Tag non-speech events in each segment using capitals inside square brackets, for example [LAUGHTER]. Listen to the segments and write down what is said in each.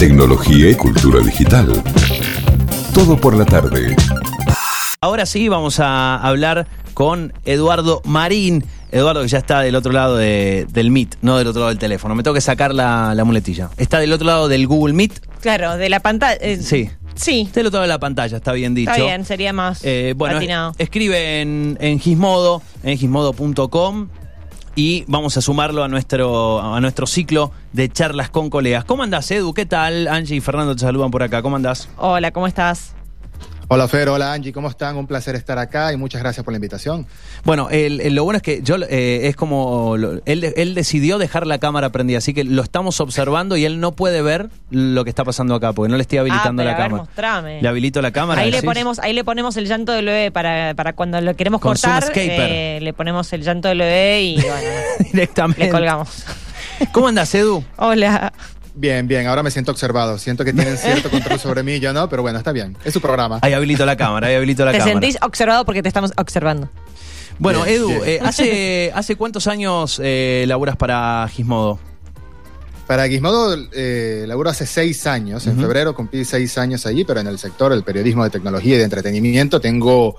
tecnología y cultura digital. Todo por la tarde. Ahora sí vamos a hablar con Eduardo Marín. Eduardo que ya está del otro lado de- del Meet, no del otro lado del teléfono. Me tengo que sacar la, la muletilla. Está del otro lado del Google Meet. Claro, de la pantalla. eh, Sí. Sí, Está del otro lado de la pantalla, está bien dicho. está bien, sería más Eh, bueno, escribe en, en Gizmodo, en gizmodo.com y vamos a sumarlo a nuestro, a nuestro ciclo de charlas con colegas. ¿Cómo andás, Edu? ¿Qué tal? Angie y Fernando te saludan por acá. ¿Cómo andás? Hola, ¿cómo estás? Hola Fer, hola Angie, ¿cómo están? Un placer estar acá y muchas gracias por la invitación. Bueno, el- el- lo bueno es que yo eh, es como lo- él, él decidió dejar la cámara prendida, así que lo estamos observando y él no puede ver lo que está pasando acá porque no le estoy habilitando ah, pero la a ver, cámara. mostrame. Le habilito la cámara. Ahí le ponemos, ahí le ponemos el llanto del bebé para, para cuando lo queremos Con cortar. Eh, le ponemos el llanto del bebé y [LAUGHS] bueno, directamente. le colgamos. ¿Cómo andás, Edu? Hola. Bien, bien, ahora me siento observado. Siento que tienen cierto [LAUGHS] control sobre mí, yo no, pero bueno, está bien. Es su programa. Ahí habilito la cámara, ahí habilito la Te cámara. sentís observado porque te estamos observando. Bueno, Bien, Edu, bien. eh, ¿hace, [LAUGHS] ¿hace cuántos años eh, laburas para Gizmodo? Para Gizmodo, eh, laburo hace seis años. En febrero cumplí seis años allí, pero en el sector del periodismo de tecnología y de entretenimiento tengo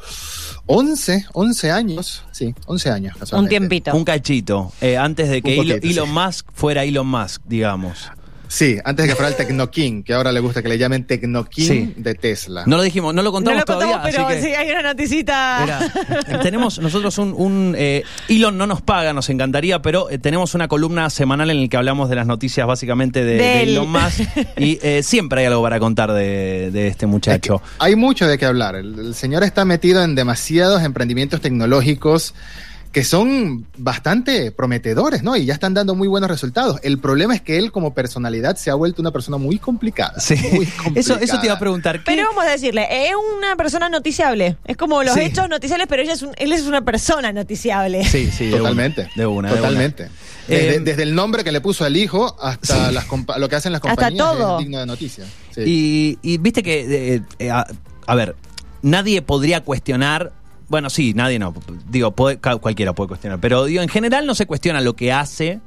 11, 11 años. Sí, 11 años. Un tiempito. Un cachito, eh, antes de que Elon. Musk fuera Elon Musk, digamos. Sí, antes de que fuera el Tecnoking, que ahora le gusta que le llamen Tecnoking Sí. de Tesla. No lo dijimos, no lo no contamos lo contamos, todavía, pero así que sí, hay una noticita. Era- tenemos nosotros un, un, eh, Elon no nos paga, nos encantaría, pero eh, tenemos una columna semanal en la que hablamos de las noticias básicamente de, de Elon Musk y [LAUGHS] eh, siempre hay algo para contar de, de este muchacho. Hay mucho de qué hablar. El, el señor está metido en demasiados emprendimientos tecnológicos que son bastante prometedores, ¿no? Y ya están dando muy buenos resultados. El problema es que él como personalidad se ha vuelto una persona muy complicada. Sí. Muy Eso, eso te iba a complicada. preguntar. ¿qué- Pero vamos a decirle, es una persona noticiable. Es como los Sí. hechos noticiables, pero ella es un- él es una persona noticiable. Sí, sí, de una, Totalmente. de una, de una. Totalmente. Desde, Eh, desde el nombre que le puso al hijo hasta las compa- lo que hacen las Hasta compañías todo. es digno de noticia. Sí. Y, y viste que, eh, eh, a, a ver, nadie podría cuestionar, bueno, sí, nadie no, digo, puede- cualquiera puede cuestionar, pero digo, en general no se cuestiona lo que hace,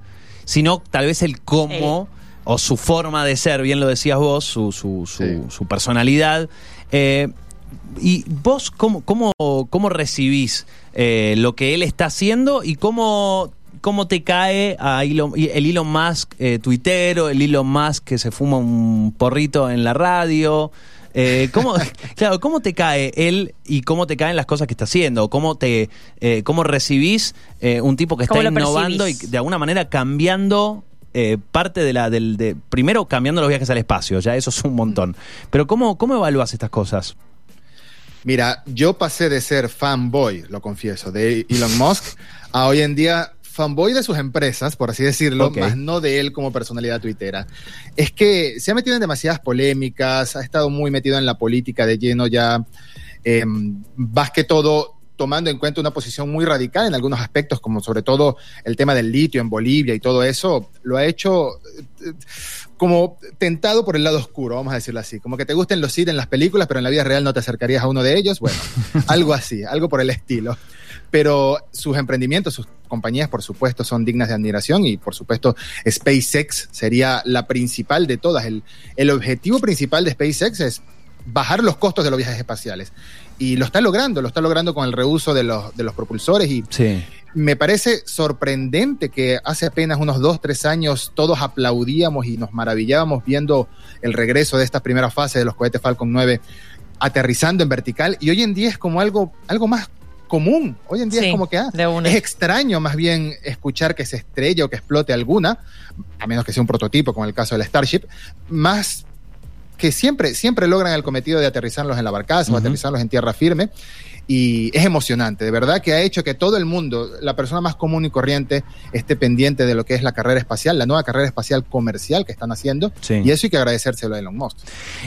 sino tal vez el cómo o su forma de ser, bien lo decías vos, su, su, su, Sí. su personalidad. Eh, ¿Y vos cómo, cómo, cómo recibís eh, lo que él está haciendo y cómo, cómo te cae a Elon- el Elon Musk eh, tuitero, el Elon Musk que se fuma un porrito en la radio? Eh, ¿cómo, [LAUGHS] claro, ¿Cómo te cae él y cómo te caen las cosas que está haciendo? ¿Cómo, te, eh, cómo recibís eh, un tipo que está ¿Cómo lo innovando y de alguna manera cambiando eh, parte de la del de, primero cambiando los viajes al espacio, ya eso es un montón. Pero ¿cómo, cómo evalúas estas cosas? Mira, yo pasé de ser fanboy, lo confieso, de Elon Musk a hoy en día fanboy de sus empresas, por así decirlo, Ok. más no de él como personalidad tuitera. Es que se ha metido en demasiadas polémicas, ha estado muy metido en la política de lleno ya, eh, más que todo tomando en cuenta una posición muy radical en algunos aspectos, como sobre todo el tema del litio en Bolivia y todo eso, lo ha hecho eh, como tentado por el lado oscuro, vamos a decirlo así. Como que te gusten los Sith en las películas, pero en la vida real no te acercarías a uno de ellos. Bueno, [LAUGHS] algo así, algo por el estilo. Pero sus emprendimientos, sus compañías, por supuesto, son dignas de admiración y, por supuesto, SpaceX sería la principal de todas. El, el objetivo principal de SpaceX es bajar los costos de los viajes espaciales. Y lo está logrando, lo está logrando con el reuso de los, de los propulsores y Sí. me parece sorprendente que hace apenas unos dos, tres años todos aplaudíamos y nos maravillábamos viendo el regreso de esta primera fase de los cohetes Falcon 9 aterrizando en vertical y hoy en día es como algo, algo más común. Hoy en día Sí, es como que ah, de una. es extraño más bien escuchar que se estrelle o que explote alguna, a menos que sea un prototipo, como el caso del Starship, más que siempre, siempre logran el cometido de aterrizarlos en la barcaza o aterrizarlos en tierra firme. Y es emocionante, de verdad que ha hecho que todo el mundo, la persona más común y corriente, esté pendiente de lo que es la carrera espacial, la nueva carrera espacial comercial que están haciendo. Sí. Y eso hay que agradecérselo a Elon Musk.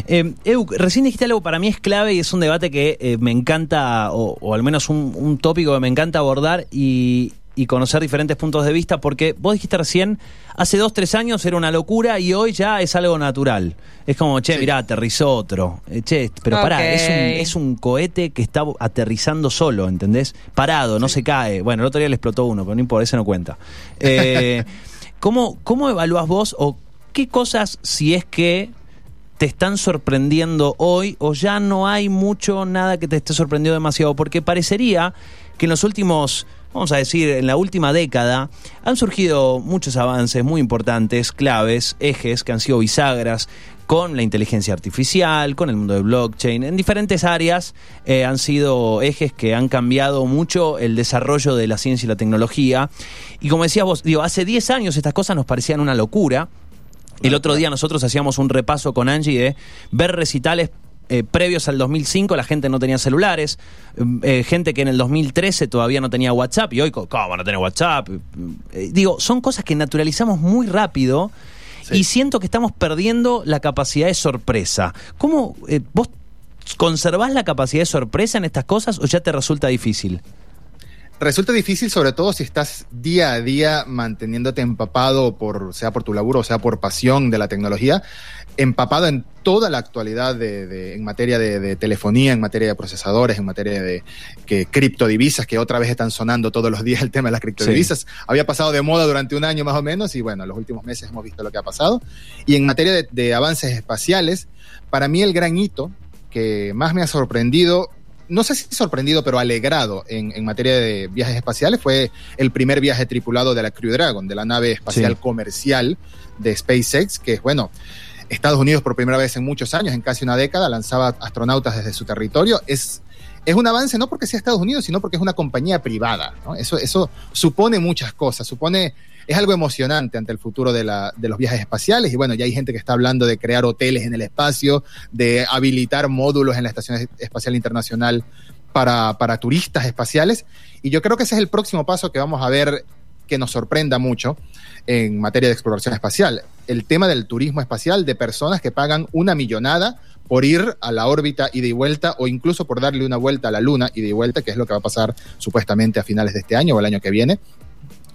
Eh, Edu, recién dijiste algo para mí es clave y es un debate que eh, me encanta, o, o al menos un, un tópico que me encanta abordar y, y conocer diferentes puntos de vista, porque vos dijiste recién, hace dos, tres años era una locura y hoy ya es algo natural. Es como, che, Sí. mirá, aterrizó otro. Eh, che, pero pará, Ok. es un, es un cohete que está aterrizando solo, ¿entendés? Parado, no se cae. Bueno, el otro día le explotó uno, pero no importa, ese no cuenta. Eh, [LAUGHS] ¿cómo, ¿Cómo evaluás vos o qué cosas, si es que te están sorprendiendo hoy o ya no hay mucho, nada que te esté sorprendiendo demasiado? Porque parecería que en los últimos, vamos a decir, en la última década, han surgido muchos avances muy importantes, claves, ejes que han sido bisagras con la inteligencia artificial, con el mundo de blockchain, en diferentes áreas eh, han sido ejes que han cambiado mucho el desarrollo de la ciencia y la tecnología. Y como decías vos, digo, hace 10 años estas cosas nos parecían una locura. El otro día nosotros hacíamos un repaso con Angie de ver recitales eh, previos al 2005 la gente no tenía celulares, eh, gente que en el 2013 todavía no tenía WhatsApp y hoy, ¿cómo no tener WhatsApp? Eh, digo, son cosas que naturalizamos muy rápido y siento que estamos perdiendo la capacidad de sorpresa. ¿Cómo eh, vos conservás la capacidad de sorpresa en estas cosas o ya te resulta difícil? Resulta difícil sobre todo si estás día a día manteniéndote empapado por, sea por tu laburo, o sea por pasión de la tecnología, empapado en toda la actualidad de, en materia de, telefonía, en materia de procesadores, en materia de que criptodivisas, que otra vez están sonando todos los días el tema de las criptodivisas. Había pasado de moda durante un año más o menos y bueno, en los últimos meses hemos visto lo que ha pasado. Y en materia de avances espaciales, para mí el gran hito que más me ha sorprendido no sé si sorprendido, pero alegrado en, materia de viajes espaciales fue el primer viaje tripulado de la Crew Dragon, de la nave espacial comercial de SpaceX, que es, bueno, Estados Unidos por primera vez en muchos años, en casi una década, lanzaba astronautas desde su territorio. Es, es un avance no porque sea Estados Unidos, sino porque es una compañía privada. Eso, eso supone muchas cosas, supone es algo emocionante ante el futuro de, la, de los viajes espaciales. Y bueno, ya hay gente que está hablando de crear hoteles en el espacio, de habilitar módulos en la Estación Espacial Internacional para, turistas espaciales. Y yo creo que ese es el próximo paso que vamos a ver que nos sorprenda mucho en materia de exploración espacial. El tema del turismo espacial de personas que pagan una millonada por ir a la órbita ida y vuelta o incluso por darle una vuelta a la Luna ida y vuelta, que es lo que va a pasar supuestamente a finales de este año o el año que viene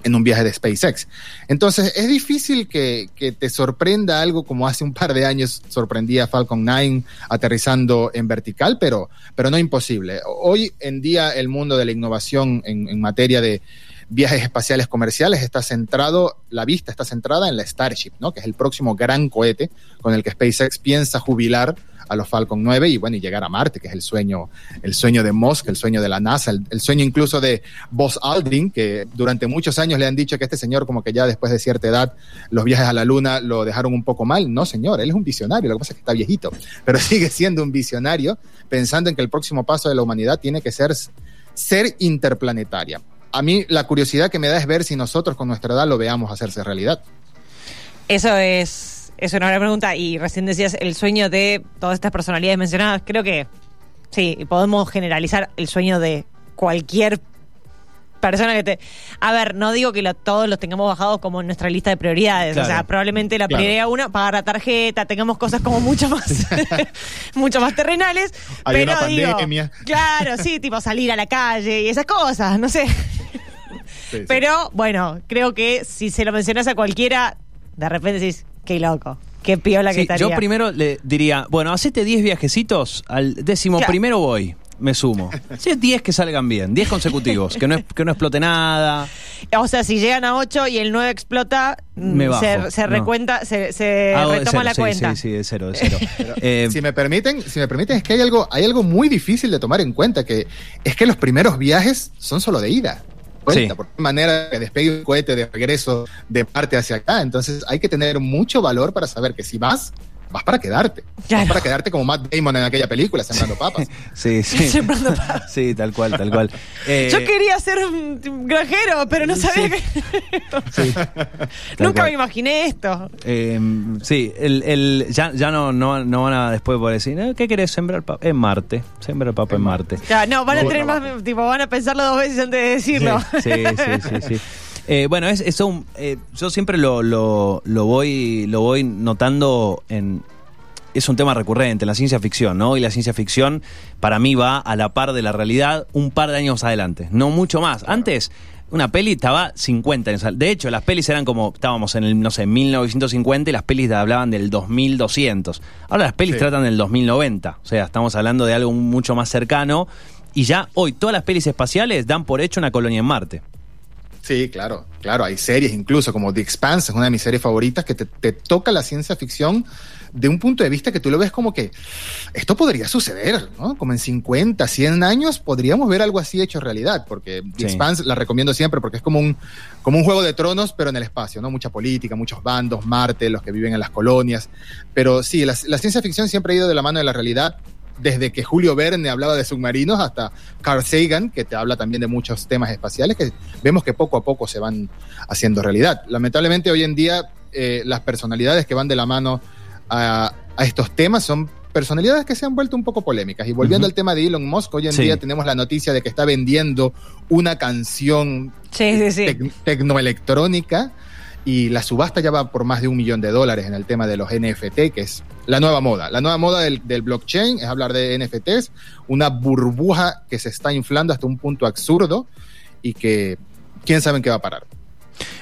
en un viaje de SpaceX. Entonces, es difícil que, te sorprenda algo como hace un par de años sorprendía Falcon 9 aterrizando en vertical, pero, pero no imposible. Hoy en día el mundo de la innovación en, en materia de viajes espaciales comerciales está centrado, la vista está centrada en la Starship, ¿no? que es el próximo gran cohete con el que SpaceX piensa jubilar a los Falcon 9 y bueno, y llegar a Marte, que es el sueño, el sueño de Musk, el sueño de la NASA, el, sueño incluso de Buzz Aldrin, que durante muchos años le han dicho que este señor como que ya después de cierta edad los viajes a la Luna lo dejaron un poco mal. No, señor, él es un visionario, lo que pasa es que está viejito, pero [LAUGHS] sigue siendo un visionario pensando en que el próximo paso de la humanidad tiene que ser ser interplanetaria. A mí la curiosidad que me da es ver si nosotros con nuestra edad lo veamos hacerse realidad. Eso es es una buena pregunta. Y recién decías el sueño de todas estas personalidades mencionadas. Creo que sí, podemos generalizar el sueño de cualquier persona que te... A ver, no digo que todos los tengamos bajados como en nuestra lista de prioridades. O sea, probablemente la prioridad uno, pagar la tarjeta, tengamos cosas como mucho más, [LAUGHS] [LAUGHS] mucho más terrenales. Hay una pandemia. claro, sí, tipo salir a la calle y esas cosas, no sé. Pero bueno, creo que si se lo mencionas a cualquiera, de repente decís, Qué loco. Qué piola que estaría. Yo primero le diría, bueno, hacete 10 viajecitos, al décimo primero voy, me sumo. Si es 10 que salgan bien, 10 consecutivos, que no, que no explote nada. O sea, si llegan a 8 y el 9 explota, me se, se, recuenta, se, se retoma la cuenta. Sí, sí, de cero, de cero. [LAUGHS] eh, si me permiten, si me permiten, es que hay algo, hay algo muy difícil de tomar en cuenta, que es que los primeros viajes son solo de ida cuenta, por qué manera que despegue un cohete de regreso de parte hacia acá. Entonces hay que tener mucho valor para saber que si vas, vas para quedarte. Vas para quedarte como Matt Damon en aquella película, sembrando papas. [LAUGHS] Sí, sí. [LAUGHS] sembrando [LAUGHS] papas. Sí, tal cual, tal cual. Eh, Yo quería ser un granjero, pero no sabía que. Nunca me imaginé esto. Eh, sí, el, el, ya, ya no, no, no, van a después poder decir, ¿qué querés sembrar papa? En Marte. Sembrar papa en Marte. Ya, no, van a tener más, tipo, van a pensarlo dos veces antes de decirlo. Sí, sí, sí, sí. Eh, bueno, es, eso, eh, yo siempre lo, lo, lo, voy, lo voy notando en... Es un tema recurrente, la ciencia ficción, ¿no? Y la ciencia ficción para mí va a la par de la realidad un par de años adelante, no mucho más. Antes, una peli estaba 50 años. De hecho, las pelis eran como, estábamos en el, no sé, 1950 y las pelis hablaban del 2200. Ahora las pelis tratan del 2090. O sea, estamos hablando de algo mucho más cercano. Y ya hoy todas las pelis espaciales dan por hecho una colonia en Marte. Sí, claro, claro. Hay series incluso como The Expanse, es una de mis series favoritas, que te, te toca la ciencia ficción de un punto de vista que tú lo ves como que esto podría suceder, ¿no? Como en 50, 100 años podríamos ver algo así hecho realidad, porque The Sí. Expanse la recomiendo siempre porque es como un, como un juego de tronos, pero en el espacio, ¿no? Mucha política, muchos bandos, Marte, los que viven en las colonias. Pero sí, la, la ciencia ficción siempre ha ido de la mano de la realidad. Desde que Julio Verne hablaba de submarinos hasta Carl Sagan, que te habla también de muchos temas espaciales que vemos que poco a poco se van haciendo realidad. Lamentablemente hoy en día eh, las personalidades que van de la mano a, a estos temas son personalidades que se han vuelto un poco polémicas. Y volviendo al tema de Elon Musk, hoy en Sí. día tenemos la noticia de que está vendiendo una canción Sí, sí, sí. tec- tecnoelectrónica y la subasta ya va por más de un millón de dólares en el tema de los NFT, que es la nueva moda. La nueva moda del, blockchain es hablar de NFTs, una burbuja que se está inflando hasta un punto absurdo y que quién sabe en qué va a parar.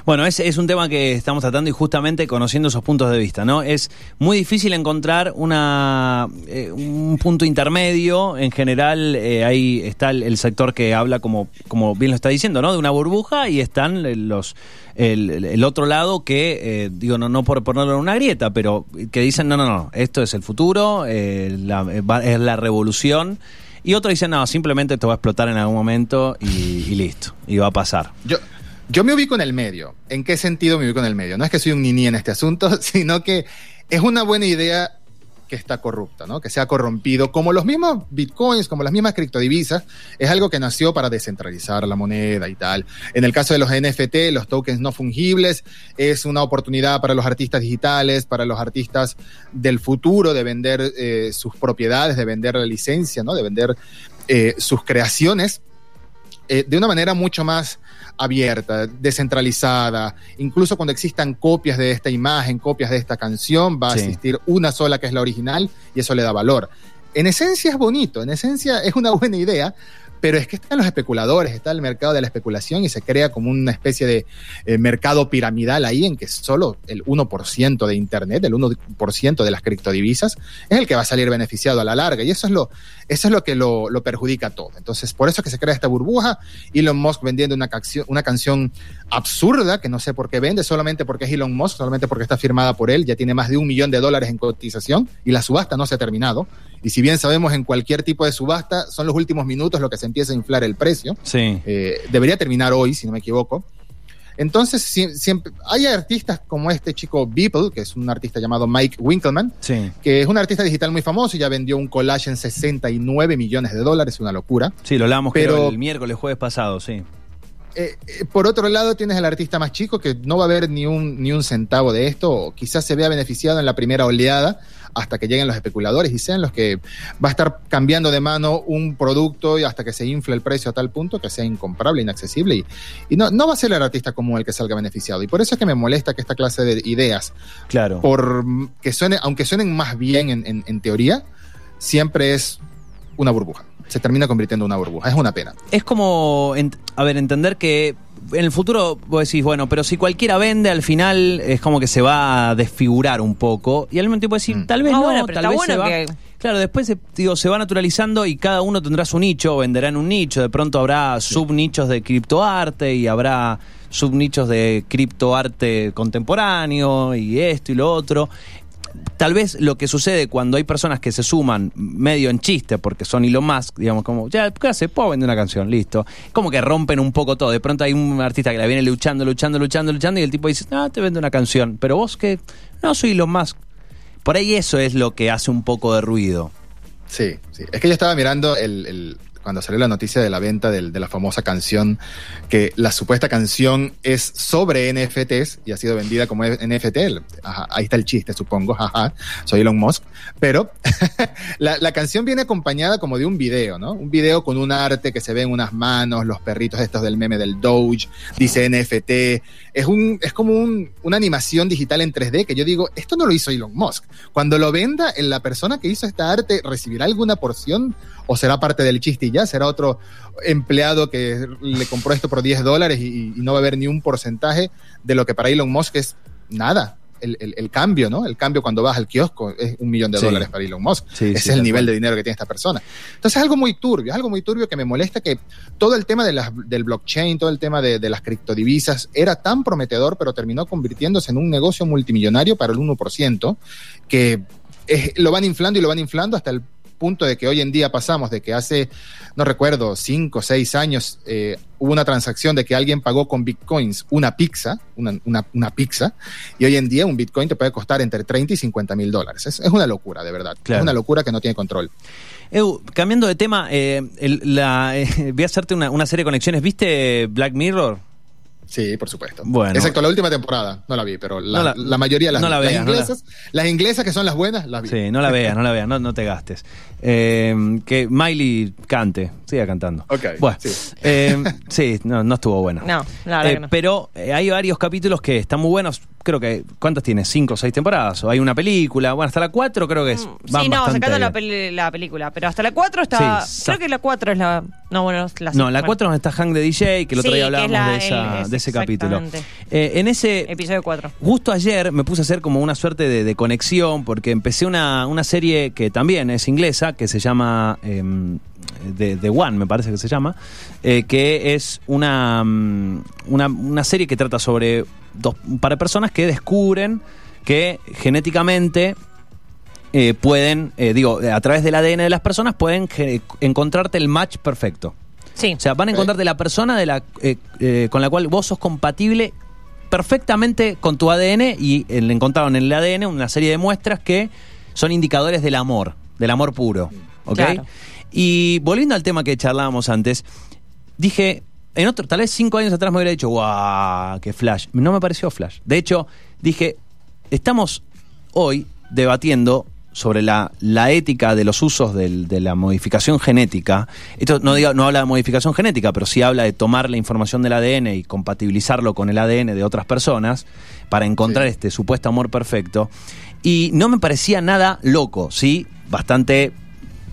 Bueno, es, es un tema que estamos tratando y justamente conociendo esos puntos de vista, ¿no? Es muy difícil encontrar una, eh, un punto intermedio. En general, eh, ahí está el, el sector que habla, como, como bien lo está diciendo, ¿no? De una burbuja y están los el, el otro lado que, eh, digo, no, no por ponerlo en una grieta, pero que dicen, no, no, no, esto es el futuro, eh, la- es la revolución. Y otros dicen, no, simplemente esto va a explotar en algún momento y, y listo, y va a pasar. Yo, yo me ubico en el medio. ¿En qué sentido me ubico en el medio? No es que soy un niní en este asunto, [LAUGHS] sino que es una buena idea que está corrupta, ¿no? Que se ha corrompido, como los mismos bitcoins, como las mismas criptodivisas, es algo que nació para descentralizar la moneda y tal. En el caso de los NFT, los tokens no fungibles, es una oportunidad para los artistas digitales, para los artistas del futuro de vender eh, sus propiedades, de vender la licencia, ¿no? De vender eh, sus creaciones eh, de una manera mucho más abierta, descentralizada. Incluso cuando existan copias de esta imagen, copias de esta canción, va a existir una sola que es la original y eso le da valor. En esencia es bonito, en esencia es una buena idea, pero es que están los especuladores, está el mercado de la especulación y se crea como una especie de eh, mercado piramidal ahí en que solo el 1% de Internet, el 1% de las criptodivisas, es el que va a salir beneficiado a la larga. Y eso es lo, eso es lo que lo, lo perjudica todo. Entonces, por eso es que se crea esta burbuja. Elon Musk vendiendo una, canción- una canción absurda, que no sé por qué vende, solamente porque es Elon Musk, solamente porque está firmada por él, ya tiene más de un millón de dólares en cotización y la subasta no se ha terminado. Y si bien sabemos en cualquier tipo de subasta, son los últimos minutos lo que se empieza a inflar el precio. Sí. Eh, debería terminar hoy, si no me equivoco. Entonces, sie- siempre, hay artistas como este chico Beeple, que es un artista llamado Mike Winkelmann, Sí. que es un artista digital muy famoso y ya vendió un collage en 69 millones de dólares, una locura. Sí, lo hablamos Pero- creo, el miércoles, jueves pasado, sí. Eh, eh, por otro lado, tienes al artista más chico que no va a ver ni un, ni un centavo de esto, o quizás se vea beneficiado en la primera oleada hasta que lleguen los especuladores y sean los que va a estar cambiando de mano un producto y hasta que se infle el precio a tal punto que sea incomparable, inaccesible y, y no, no va a ser el artista común el que salga beneficiado. Y por eso es que me molesta que esta clase de ideas, Claro. por que suene, aunque suenen más bien en, en- en teoría, siempre es una burbuja. Se termina convirtiendo en una burbuja. Es una pena. Es como, a ver, entender que en el futuro vos decís, bueno, pero si cualquiera vende, al final es como que se va a desfigurar un poco. Y al mismo tiempo decir, Mm. tal vez Ah, no, bueno, tal vez bueno se va. que- Claro, después se, digo, se va naturalizando y cada uno tendrá su nicho, venderá en un nicho. De pronto habrá subnichos de criptoarte y habrá subnichos de criptoarte contemporáneo y esto y lo otro. Tal vez lo que sucede cuando hay personas que se suman medio en chiste porque son Elon Musk, digamos, como, ya, ¿qué hace? Puedo vender una canción, listo. Como que rompen un poco todo. De pronto hay un artista que la viene luchando, luchando, luchando, luchando y el tipo dice, no, te vendo una canción. Pero vos que, no, soy Elon Musk. Por ahí eso es lo que hace un poco de ruido. Sí, sí. Es que yo estaba mirando el, el- cuando salió la noticia de la venta del- de la famosa canción, que la supuesta canción es sobre NFTs y ha sido vendida como NFT. Ajá, ahí está el chiste, supongo. Ajá, soy Elon Musk. Pero [LAUGHS] la, la canción viene acompañada como de un video, ¿no? Un video con un arte que se ve en unas manos, los perritos estos del meme del Doge, dice NFT. Es, un, es como un- una animación digital en 3D que yo digo, esto no lo hizo Elon Musk. Cuando lo venda, la persona que hizo esta arte recibirá alguna porción o será parte del chiste y ya, será otro empleado que le compró esto por 10 dólares y, y no va a haber ni un porcentaje de lo que para Elon Musk es nada. el, el- el cambio, ¿no? El cambio cuando vas al kiosco es un millón de Sí. dólares para Elon Musk. Sí, Ese sí, es el nivel de dinero que tiene esta persona. Entonces es algo muy turbio, es algo muy turbio que me molesta que todo el tema de las- del blockchain, todo el tema de, de las criptodivisas era tan prometedor, pero terminó convirtiéndose en un negocio multimillonario para el 1%, que es- lo van inflando y lo van inflando hasta el punto de que hoy en día pasamos de que hace, no recuerdo, 5 o 6 años eh, hubo una transacción de que alguien pagó con bitcoins una pizza, una, una, una pizza, y hoy en día un bitcoin te puede costar entre 30 y 50 mil dólares. Es, es una locura, de verdad. Claro. Es una locura que no tiene control. Eu, cambiando de tema, eh, el- la, eh, [LAUGHS] voy a hacerte una, una serie de conexiones. ¿Viste Black Mirror? Sí, por supuesto. Bueno. Excepto la última temporada, no la vi, pero la, No la- la mayoría de las, no la las veas, no la- inglesas, las inglesas que son las buenas, las vi. Sí, no la [LAUGHS] veas, no la veas, no, no te gastes. Eh, que Miley cante, siga cantando. Ok, Bueno, sí. eh, sí, no, no estuvo buena. No, la verdad Eh, que no. Pero eh, hay varios capítulos que están muy buenos. Creo que, ¿cuántas tiene? ¿Cinco o seis temporadas? O hay una película. Bueno, hasta la cuatro creo que es. Mm, Sí, no, sacando la, la película. Pero hasta la 4 está. Sí, creo que la 4 es la. No, bueno, la No, la bueno. 4 donde está Hank de DJ, que el otro Sí, día es hablábamos la- de, esa- de ese capítulo. Eh, en ese, Episodio 4. Justo ayer me puse a hacer como una suerte de, de conexión porque empecé una, una serie que también es inglesa, que se llama em, The, The One, me parece que se llama, eh, que es una, mm, una, una serie que trata sobre dos, un par de personas que descubren que genéticamente eh, pueden, eh, digo, a través del ADN de las personas pueden encontrarte el match perfecto. Sí. O sea, van a encontrarte la persona de la, eh, con la cual vos sos compatible perfectamente con tu ADN y le encontraron en el ADN una serie de muestras que son indicadores del amor, del amor puro. ¿Ok? Claro. Y volviendo al tema que charlábamos antes, dije, en otro, tal vez cinco años atrás me hubiera dicho, guau, qué flash. No me pareció flash. De hecho, dije, estamos hoy debatiendo sobre la, la ética de los usos del- de la modificación genética. Esto no, diga- no habla de modificación genética, pero sí habla de tomar la información del ADN y compatibilizarlo con el ADN de otras personas para encontrar Sí. este supuesto amor perfecto. Y no me parecía nada loco, ¿sí? Bastante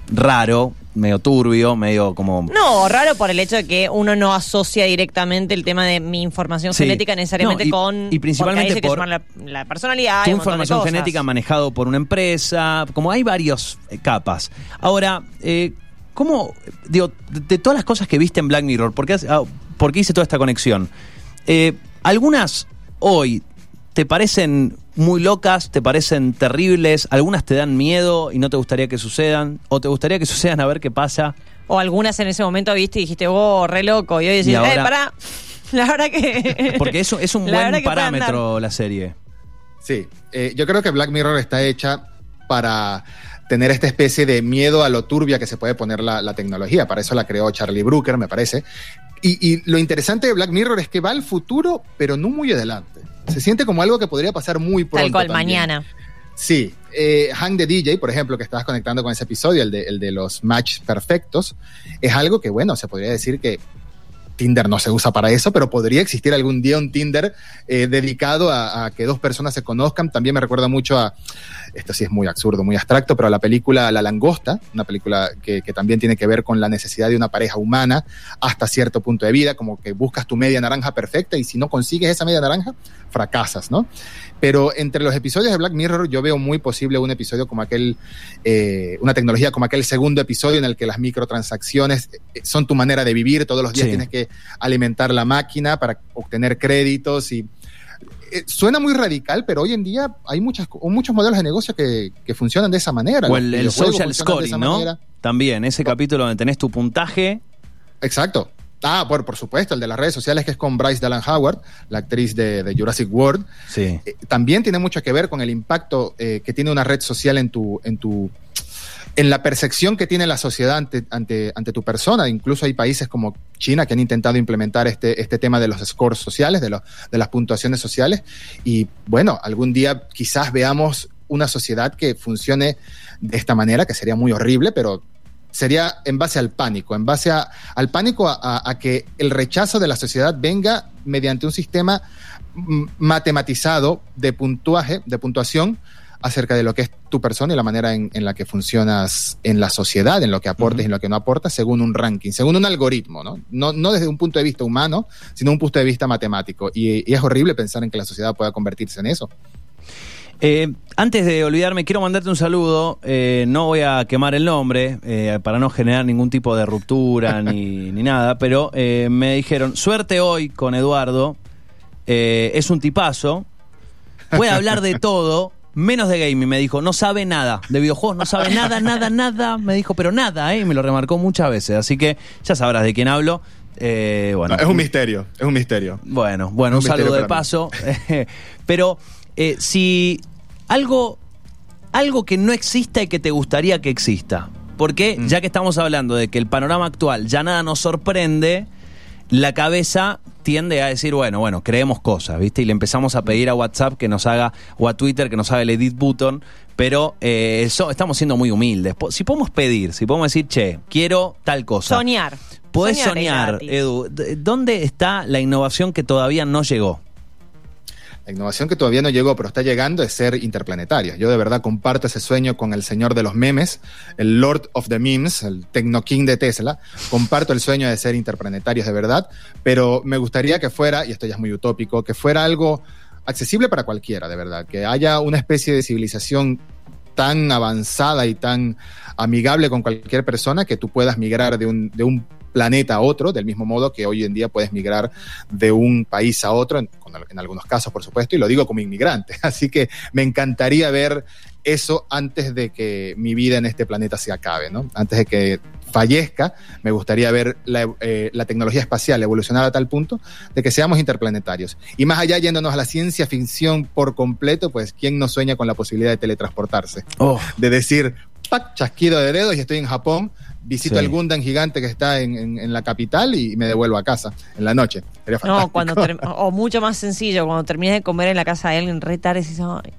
raro, medio turbio, medio como... No, raro por el hecho de que uno no asocia directamente el tema de mi información Sí. genética necesariamente No, y- con. y principalmente por- que la, la personalidad. tu información genética manejado por una empresa, como hay varios eh, capas. Ahora, eh, ¿cómo, digo, de, de todas las cosas que viste en Black Mirror, ¿por qué, ah, por qué hice toda esta conexión? Eh, algunas hoy te parecen muy locas, te parecen terribles, algunas te dan miedo y no te gustaría que sucedan, o te gustaría que [LAUGHS] sucedan a ver qué pasa. O algunas en ese momento viste y dijiste, oh, re loco. Y hoy decís, Y ahora- eh, pará. [LAUGHS] La verdad que. [LAUGHS] Porque eso es un La buen parámetro la serie. Sí, eh, yo creo que Black Mirror está hecha para tener esta especie de miedo a lo turbia que se puede poner la, la tecnología. Para eso la creó Charlie Brooker, me parece. Y, y lo interesante de Black Mirror es que va al futuro, pero no muy adelante. Se siente como algo que podría pasar muy pronto. Tal cual, también. mañana. Sí, eh, Hang the DJ, por ejemplo, que estabas conectando con ese episodio, el de, el de los match perfectos, es algo que, bueno, se podría decir que Tinder no se usa para eso, pero podría existir algún día un Tinder eh, dedicado a, que dos personas se conozcan. También me recuerda mucho a, esto sí es muy absurdo, muy abstracto, pero a la película La Langosta, una película que, que también tiene que ver con la necesidad de una pareja humana hasta cierto punto de vida, como que buscas tu media naranja perfecta y si no consigues esa media naranja, fracasas, ¿no? Pero entre los episodios de Black Mirror yo veo muy posible un episodio como aquel, eh, una tecnología como aquel segundo episodio en el que las microtransacciones eh, son tu manera de vivir, todos los días Sí. tienes que alimentar la máquina para obtener créditos y eh, suena muy radical, pero hoy en día hay muchas, muchos modelos de negocio que, que funcionan de esa manera. O el, social scoring, ¿no? manera. También, ese capítulo donde tenés tu puntaje. Exacto. Ah, por, por supuesto, el de las redes sociales que es con Bryce Dallas Howard, la actriz de, de Jurassic World. Sí. Eh, también tiene mucho que ver con el impacto eh, que tiene una red social en tu, en tu, en la percepción que tiene la sociedad ante, ante, ante tu persona. Incluso hay países como China que han intentado implementar este, este tema de los scores sociales, de, los, de las puntuaciones sociales. Y bueno, algún día quizás veamos una sociedad que funcione de esta manera, que sería muy horrible, pero sería en base al pánico, en base a- al pánico a, a- a que el rechazo de la sociedad venga mediante un sistema mm, matematizado de puntuaje, de puntuación acerca de lo que es tu persona y la manera en, en la que funcionas en la sociedad, en lo que aportes y en lo que no aportas, según un ranking, según un algoritmo, ¿no? No, no desde un punto de vista humano, sino un punto de vista matemático. Y, y es horrible pensar en que la sociedad pueda convertirse en eso. Eh, antes de olvidarme, quiero mandarte un saludo. Eh, no voy a quemar el nombre eh, para no generar ningún tipo de ruptura [LAUGHS] ni, ni nada, pero me dijeron, suerte hoy con Eduardo. Es un tipazo. Puede hablar de [LAUGHS] todo. Menos de gaming, me dijo, no sabe nada de videojuegos, no sabe nada, nada, nada, me dijo, pero nada, ¿eh? y me lo remarcó muchas veces, así que ya sabrás de quién hablo. Eh, bueno, No, es un misterio, es un misterio. bueno, bueno, un, saludo de paso. [LAUGHS] Pero eh, si algo, algo que no exista y que te gustaría que exista, porque Mm. ya que estamos hablando de que el panorama actual ya nada nos sorprende, la cabeza tiende a decir, bueno, bueno, creemos cosas, ¿viste? Y le empezamos a pedir a WhatsApp que nos haga, o a Twitter que nos haga el edit button, pero eh, eso, estamos siendo muy humildes. Si podemos pedir, si podemos decir, che, quiero tal cosa. Soñar. Podés Soñar soñar. Edu. ¿Dónde está la innovación que todavía no llegó? La innovación que todavía no llegó, pero está llegando, es ser interplanetarios. Yo de verdad comparto ese sueño con el señor de los memes, el Lord of the Memes, el Tecno King de Tesla. Comparto el sueño de ser interplanetarios de verdad, pero me gustaría que fuera, y esto ya es muy utópico, que fuera algo accesible para cualquiera, de verdad. Que haya una especie de civilización tan avanzada y tan amigable con cualquier persona que tú puedas migrar de un, de un planeta a otro, del mismo modo que hoy en día puedes migrar de un país a otro, en, algunos casos, por supuesto, y lo digo como inmigrante. [LAUGHS] Así que me encantaría ver eso antes de que mi vida en este planeta se acabe, ¿no? Antes de que fallezca, me gustaría ver la, eh, la tecnología espacial evolucionar a tal punto de que seamos interplanetarios. Y más allá, yéndonos a la ciencia ficción por completo, pues, ¿quién no sueña con la posibilidad de teletransportarse? Oh, de decir, ¡pac! chasquido de dedos y estoy en Japón, visito Sí. el Gundam gigante que está en, en- en la capital y me devuelvo a casa en la noche. Sería No, fantástico. cuando o mucho más sencillo, cuando terminas de comer en la casa de alguien, re tarde, decís, "Ay,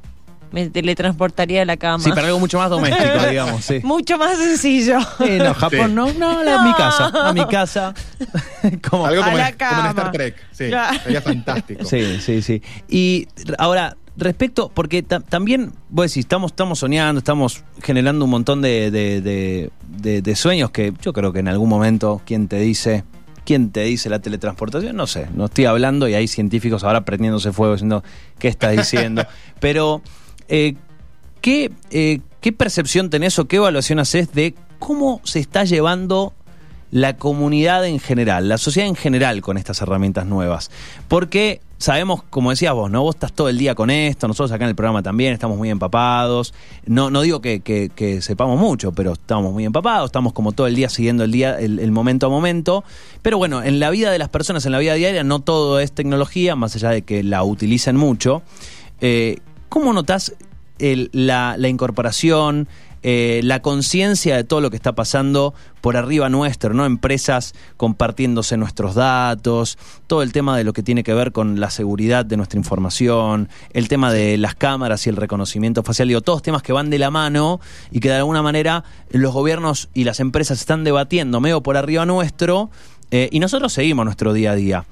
me teletransportaría a la cama. sí, para algo mucho más doméstico, [LAUGHS] digamos, sí. Mucho más sencillo. Sí, no, Japón Sí. no, no, la- a mi casa, a mi casa. [LAUGHS] Como- Algo a como, la en, como en Star cama. Trek. Sí, Claro. sería fantástico. Sí, sí, sí. Y ahora, respecto, porque ta- también, vos decís, estamos, estamos soñando, estamos generando un montón de, de- de- de- de sueños que yo creo que en algún momento, ¿quién te dice? ¿Quién te dice la teletransportación? No sé, no estoy hablando y hay científicos ahora prendiéndose fuego diciendo, ¿qué estás diciendo? [LAUGHS] Pero, eh, ¿qué, eh, ¿qué percepción tenés o qué evaluación haces de cómo se está llevando la comunidad en general, la sociedad en general con estas herramientas nuevas. Porque sabemos, como decías vos, ¿no? Vos estás todo el día con esto, nosotros acá en el programa también estamos muy empapados. No, no digo que, sepamos mucho, pero estamos muy empapados, estamos como todo el día siguiendo el día, el, momento a momento. Pero bueno, en la vida de las personas, en la vida diaria, no todo es tecnología, más allá de que la utilicen mucho. Eh, ¿Cómo notas la incorporación, eh, la conciencia de todo lo que está pasando por arriba nuestro, ¿no? Empresas compartiéndose nuestros datos, todo el tema de lo que tiene que ver con la seguridad de nuestra información, el tema de las cámaras y el reconocimiento facial, digo, todos temas que van de la mano y que de alguna manera los gobiernos y las empresas están debatiendo medio por arriba nuestro eh, y nosotros seguimos nuestro día a día.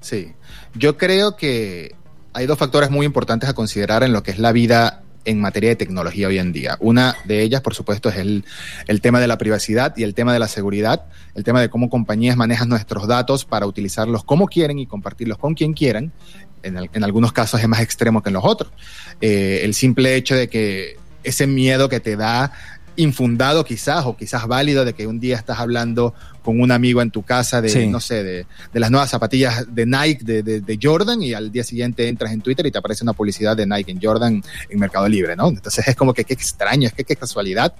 Sí, yo creo que hay dos factores muy importantes a considerar en lo que es la vida en materia de tecnología hoy en día. Una de ellas, por supuesto, es el, el tema de la privacidad y el tema de la seguridad, el tema de cómo compañías manejan nuestros datos para utilizarlos como quieren y compartirlos con quien quieran. En, en algunos casos es más extremo que en los otros. Eh, el simple hecho de que ese miedo que te da infundado quizás o quizás válido de que un día estás hablando con un amigo en tu casa de, Sí. no sé, de, de las nuevas zapatillas de Nike, de, de- de Jordan, y al día siguiente entras en Twitter y te aparece una publicidad de Nike en Jordan en Mercado Libre, ¿no? Entonces es como que qué extraño, es que qué casualidad.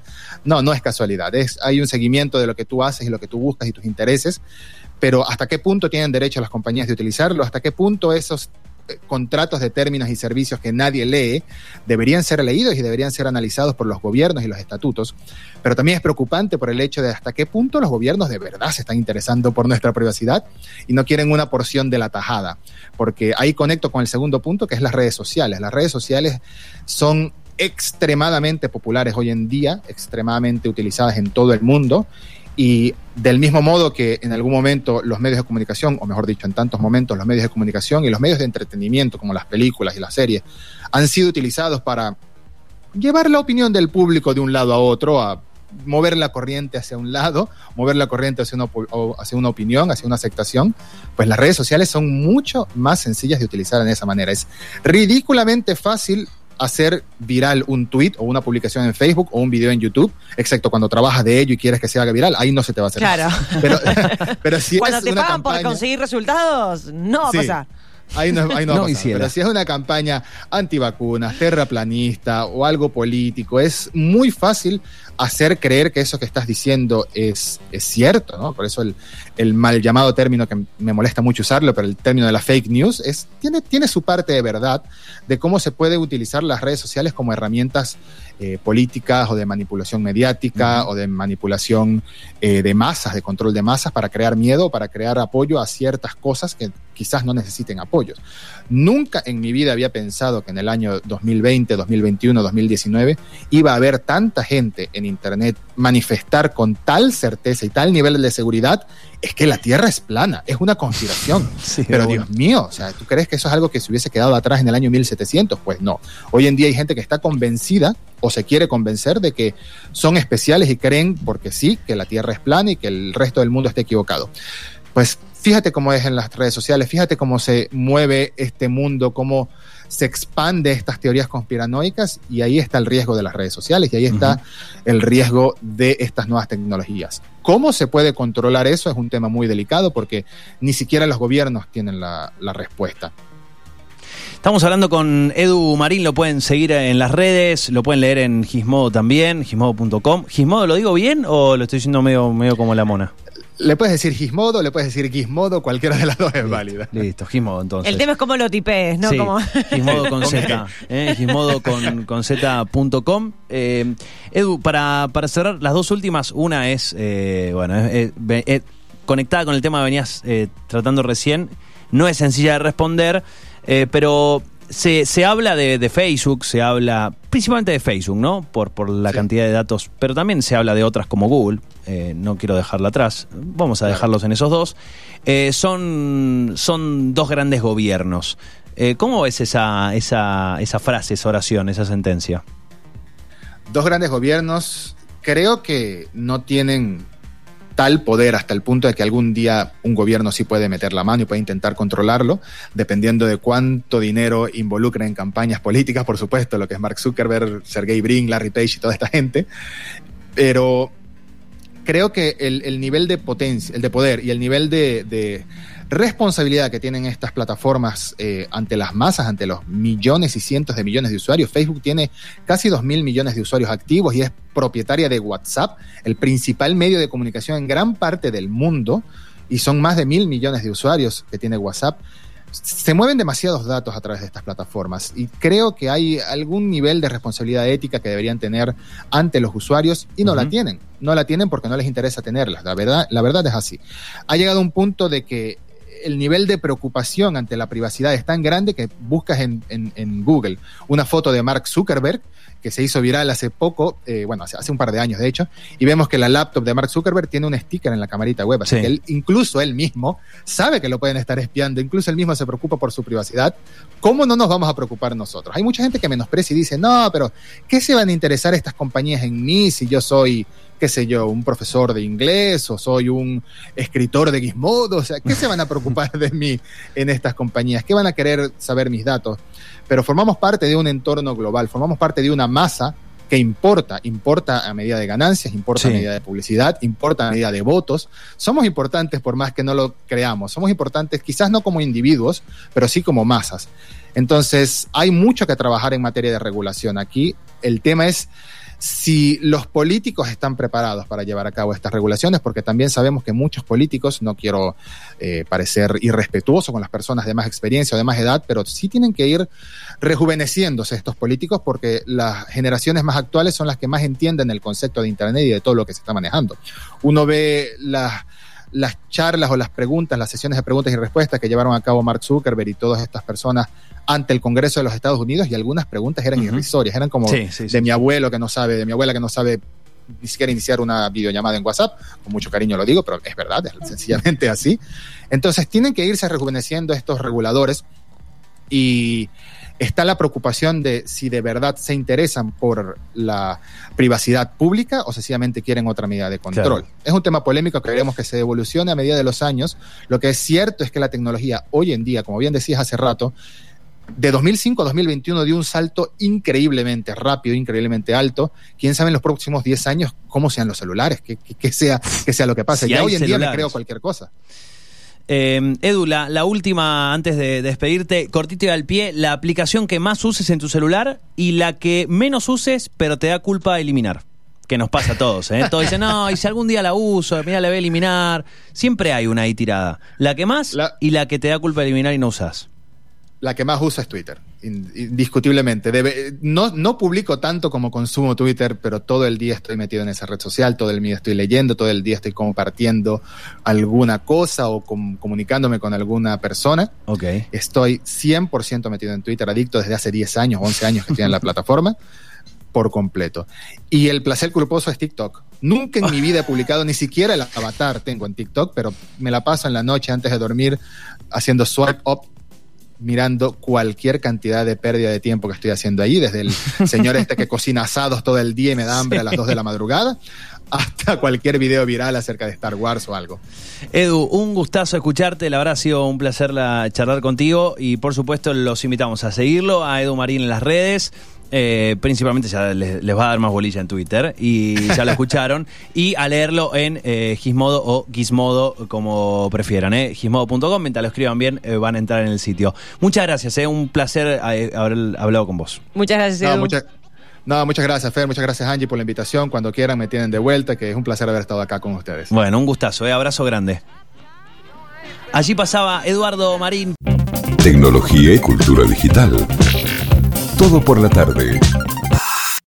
No, no es casualidad, es, hay un seguimiento de lo que tú haces y lo que tú buscas y tus intereses, pero hasta qué punto tienen derecho las compañías de utilizarlo, hasta qué punto esos contratos de términos y servicios que nadie lee deberían ser leídos y deberían ser analizados por los gobiernos y los estatutos. Pero también es preocupante por el hecho de hasta qué punto los gobiernos de verdad se están interesando por nuestra privacidad y no quieren una porción de la tajada. Porque ahí conecto con el segundo punto, que es las redes sociales. Las redes sociales son extremadamente populares hoy en día, extremadamente utilizadas en todo el mundo. Y del mismo modo que en algún momento los medios de comunicación, o mejor dicho, en tantos momentos los medios de comunicación y los medios de entretenimiento, como las películas y las series, han sido utilizados para llevar la opinión del público de un lado a otro, a mover la corriente hacia un lado, mover la corriente hacia una, hacia una opinión, hacia una aceptación, pues las redes sociales son mucho más sencillas de utilizar en esa manera. Es ridículamente fácil hacer viral un tweet o una publicación en Facebook o un video en YouTube, excepto cuando trabajas de ello y quieres que se haga viral, ahí no se te va a hacer. Claro. Pero, [LAUGHS] pero si Cuando es te una pagan por conseguir resultados, no va a pasar. Ahí no, ahí no, va a No pasar. hiciera. Pero si es una campaña antivacunas, terraplanista o algo político, es muy fácil hacer creer que eso que estás diciendo es, es cierto, ¿no? Por eso el, el mal llamado término que me molesta mucho usarlo, pero el término de la fake news es, tiene, tiene su parte de verdad de cómo se puede utilizar las redes sociales como herramientas eh, políticas o de manipulación mediática o de manipulación eh, de masas, de control de masas para crear miedo, para crear apoyo a ciertas cosas que quizás no necesiten apoyos. Nunca en mi vida había pensado que en el año 2020, 2021, 2019 iba a haber tanta gente en Internet manifestar con tal certeza y tal nivel de seguridad, es que la Tierra es plana, es una conspiración. [LAUGHS] Sí, Pero bueno. Dios mío, o sea, ¿tú crees que eso es algo que se hubiese quedado atrás en el año 1700? Pues no. Hoy en día hay gente que está convencida o se quiere convencer de que son especiales y creen, porque sí, que la Tierra es plana y que el resto del mundo está equivocado. Pues fíjate cómo es en las redes sociales, fíjate cómo se mueve este mundo, cómo se expande estas teorías conspiranoicas y ahí está el riesgo de las redes sociales y ahí está el riesgo de estas nuevas tecnologías. ¿Cómo se puede controlar eso? Es un tema muy delicado porque ni siquiera los gobiernos tienen la, la respuesta. Estamos hablando con Edu Marín, lo pueden seguir en las redes, lo pueden leer en Gizmodo también, gizmodo.com. ¿Gizmodo lo digo bien o lo estoy diciendo medio, medio como la mona? Le puedes decir Gizmodo, le puedes decir Gizmodo, cualquiera de las dos es válida. Listo, Gizmodo entonces. El tema es cómo lo tipees, ¿no? Sí, Como... Gizmodo [LAUGHS] con Z, eh, Gizmodo con, con Z.com. Eh, Edu, para, para cerrar, las dos últimas, una es, eh, bueno, es- es- ve- es conectada con el tema que venías eh, tratando recién, no es sencilla de responder, eh, pero se, se habla de, de Facebook, se habla principalmente de Facebook, ¿no? Por, por la Sí. cantidad de datos, pero también se habla de otras como Google, eh, no quiero dejarla atrás, vamos a Claro. dejarlos en esos dos. Eh, son, son dos grandes gobiernos. Eh, ¿Cómo ves esa, esa, esa frase, esa oración, esa sentencia? Dos grandes gobiernos creo que no tienen tal poder hasta el punto de que algún día un gobierno sí puede meter la mano y puede intentar controlarlo, dependiendo de cuánto dinero involucra en campañas políticas, por supuesto, lo que es Mark Zuckerberg, Sergey Brin, Larry Page y toda esta gente. Pero creo que el, el nivel de potencia, el de poder y el nivel de responsabilidad que tienen estas plataformas eh, ante las masas, ante los millones y cientos de millones de usuarios. Facebook tiene casi 2 mil millones de usuarios activos y es propietaria de WhatsApp, el principal medio de comunicación en gran parte del mundo, y son más de mil millones de usuarios que tiene WhatsApp. Se mueven demasiados datos a través de estas plataformas y creo que hay algún nivel de responsabilidad ética que deberían tener ante los usuarios y no la tienen. No la tienen porque no les interesa tenerlas. La verdad, la verdad es así. Ha llegado un punto de que el nivel de preocupación ante la privacidad es tan grande que buscas en, en- en Google una foto de Mark Zuckerberg que se hizo viral hace poco, eh, bueno, hace, hace un par de años de hecho, y vemos que la laptop de Mark Zuckerberg tiene un sticker en la camarita web, así Sí. que él, incluso él mismo sabe que lo pueden estar espiando, incluso él mismo se preocupa por su privacidad. ¿Cómo no nos vamos a preocupar nosotros? Hay mucha gente que menosprecia y dice, no, pero ¿qué se van a interesar estas compañías en mí si yo soy qué sé yo, un profesor de inglés o soy un escritor de Gizmodo, o sea, ¿qué se van a preocupar de mí en estas compañías? ¿Qué van a querer saber mis datos? Pero formamos parte de un entorno global, formamos parte de una masa que importa, importa a medida de ganancias, importa a medida de publicidad, importa a medida de votos. Somos importantes por más que no lo creamos, somos importantes quizás no como individuos, pero sí como masas. Entonces, hay mucho que trabajar en materia de regulación. Aquí el tema es si los políticos están preparados para llevar a cabo estas regulaciones, porque también sabemos que muchos políticos, no quiero eh, parecer irrespetuoso con las personas de más experiencia o de más edad, pero sí tienen que ir rejuveneciéndose estos políticos porque las generaciones más actuales son las que más entienden el concepto de Internet y de todo lo que se está manejando. Uno ve las las charlas o las preguntas, las sesiones de preguntas y respuestas que llevaron a cabo Mark Zuckerberg y todas estas personas ante el Congreso de los Estados Unidos y algunas preguntas eran Ujú. irrisorias, eran como Sí, sí, de mi abuelo que no sabe, de mi abuela que no sabe ni siquiera iniciar una videollamada en WhatsApp, con mucho cariño lo digo, pero es verdad, es sencillamente así. Entonces tienen que irse rejuveneciendo estos reguladores y está la preocupación de si de verdad se interesan por la privacidad pública o sencillamente quieren otra medida de control. Claro. Es un tema polémico que queremos que se evolucione a medida de los años. Lo que es cierto es que la tecnología hoy en día, como bien decías hace rato, de 2005 a 2021 dio un salto increíblemente rápido, increíblemente alto. Quién sabe en los próximos 10 años cómo sean los celulares, que, que, que sea, que sea lo que pase. Si ya hoy en día me celulares. creo cualquier cosa. Eh, Edu, la, la última antes de despedirte, cortito y al pie, la aplicación que más uses en tu celular y la que menos uses, pero te da culpa eliminar. Que nos pasa a todos, ¿eh? Todos dicen, no, y si algún día la uso, mira, la voy a eliminar. Siempre hay una ahí tirada. La que más La- y la que te da culpa eliminar y no usas. La que más uso es Twitter, in- indiscutiblemente. Debe- no, no publico tanto como consumo Twitter, pero todo el día estoy metido en esa red social, todo el día estoy leyendo, todo el día estoy compartiendo alguna cosa o com- comunicándome con alguna persona. Ok. Estoy 100% metido en Twitter, adicto desde hace 10 años, 11 años que estoy en la [LAUGHS] plataforma, por completo. Y el placer culposo es TikTok. Nunca en mi vida he publicado, ni siquiera el avatar tengo en TikTok, pero me la paso en la noche antes de dormir haciendo swipe up mirando cualquier cantidad de pérdida de tiempo que estoy haciendo ahí, desde el [LAUGHS] señor este que cocina asados todo el día y me da hambre a las 2 de la madrugada, hasta cualquier video viral acerca de Star Wars o algo. Edu, un gustazo escucharte, la verdad ha sido un placer la, charlar contigo y por supuesto los invitamos a seguirlo, a Edu Marín en las redes. Eh, principalmente ya les, les va a dar más bolilla en Twitter y ya lo [LAUGHS] escucharon. Y a leerlo en eh, Gizmodo o Gizmodo como prefieran eh, gizmodo.com mientras lo escriban bien eh, van a entrar en el sitio. Muchas gracias eh, un placer haber hablado con vos. Muchas gracias, No, muchas, no, muchas gracias, Fer, muchas gracias, Angie, por la invitación. Cuando quieran me tienen de vuelta, que es un placer haber estado acá con ustedes. bueno un gustazo eh, abrazo grande. Allí pasaba Eduardo Marín. Tecnología y cultura digital. Todo por la tarde.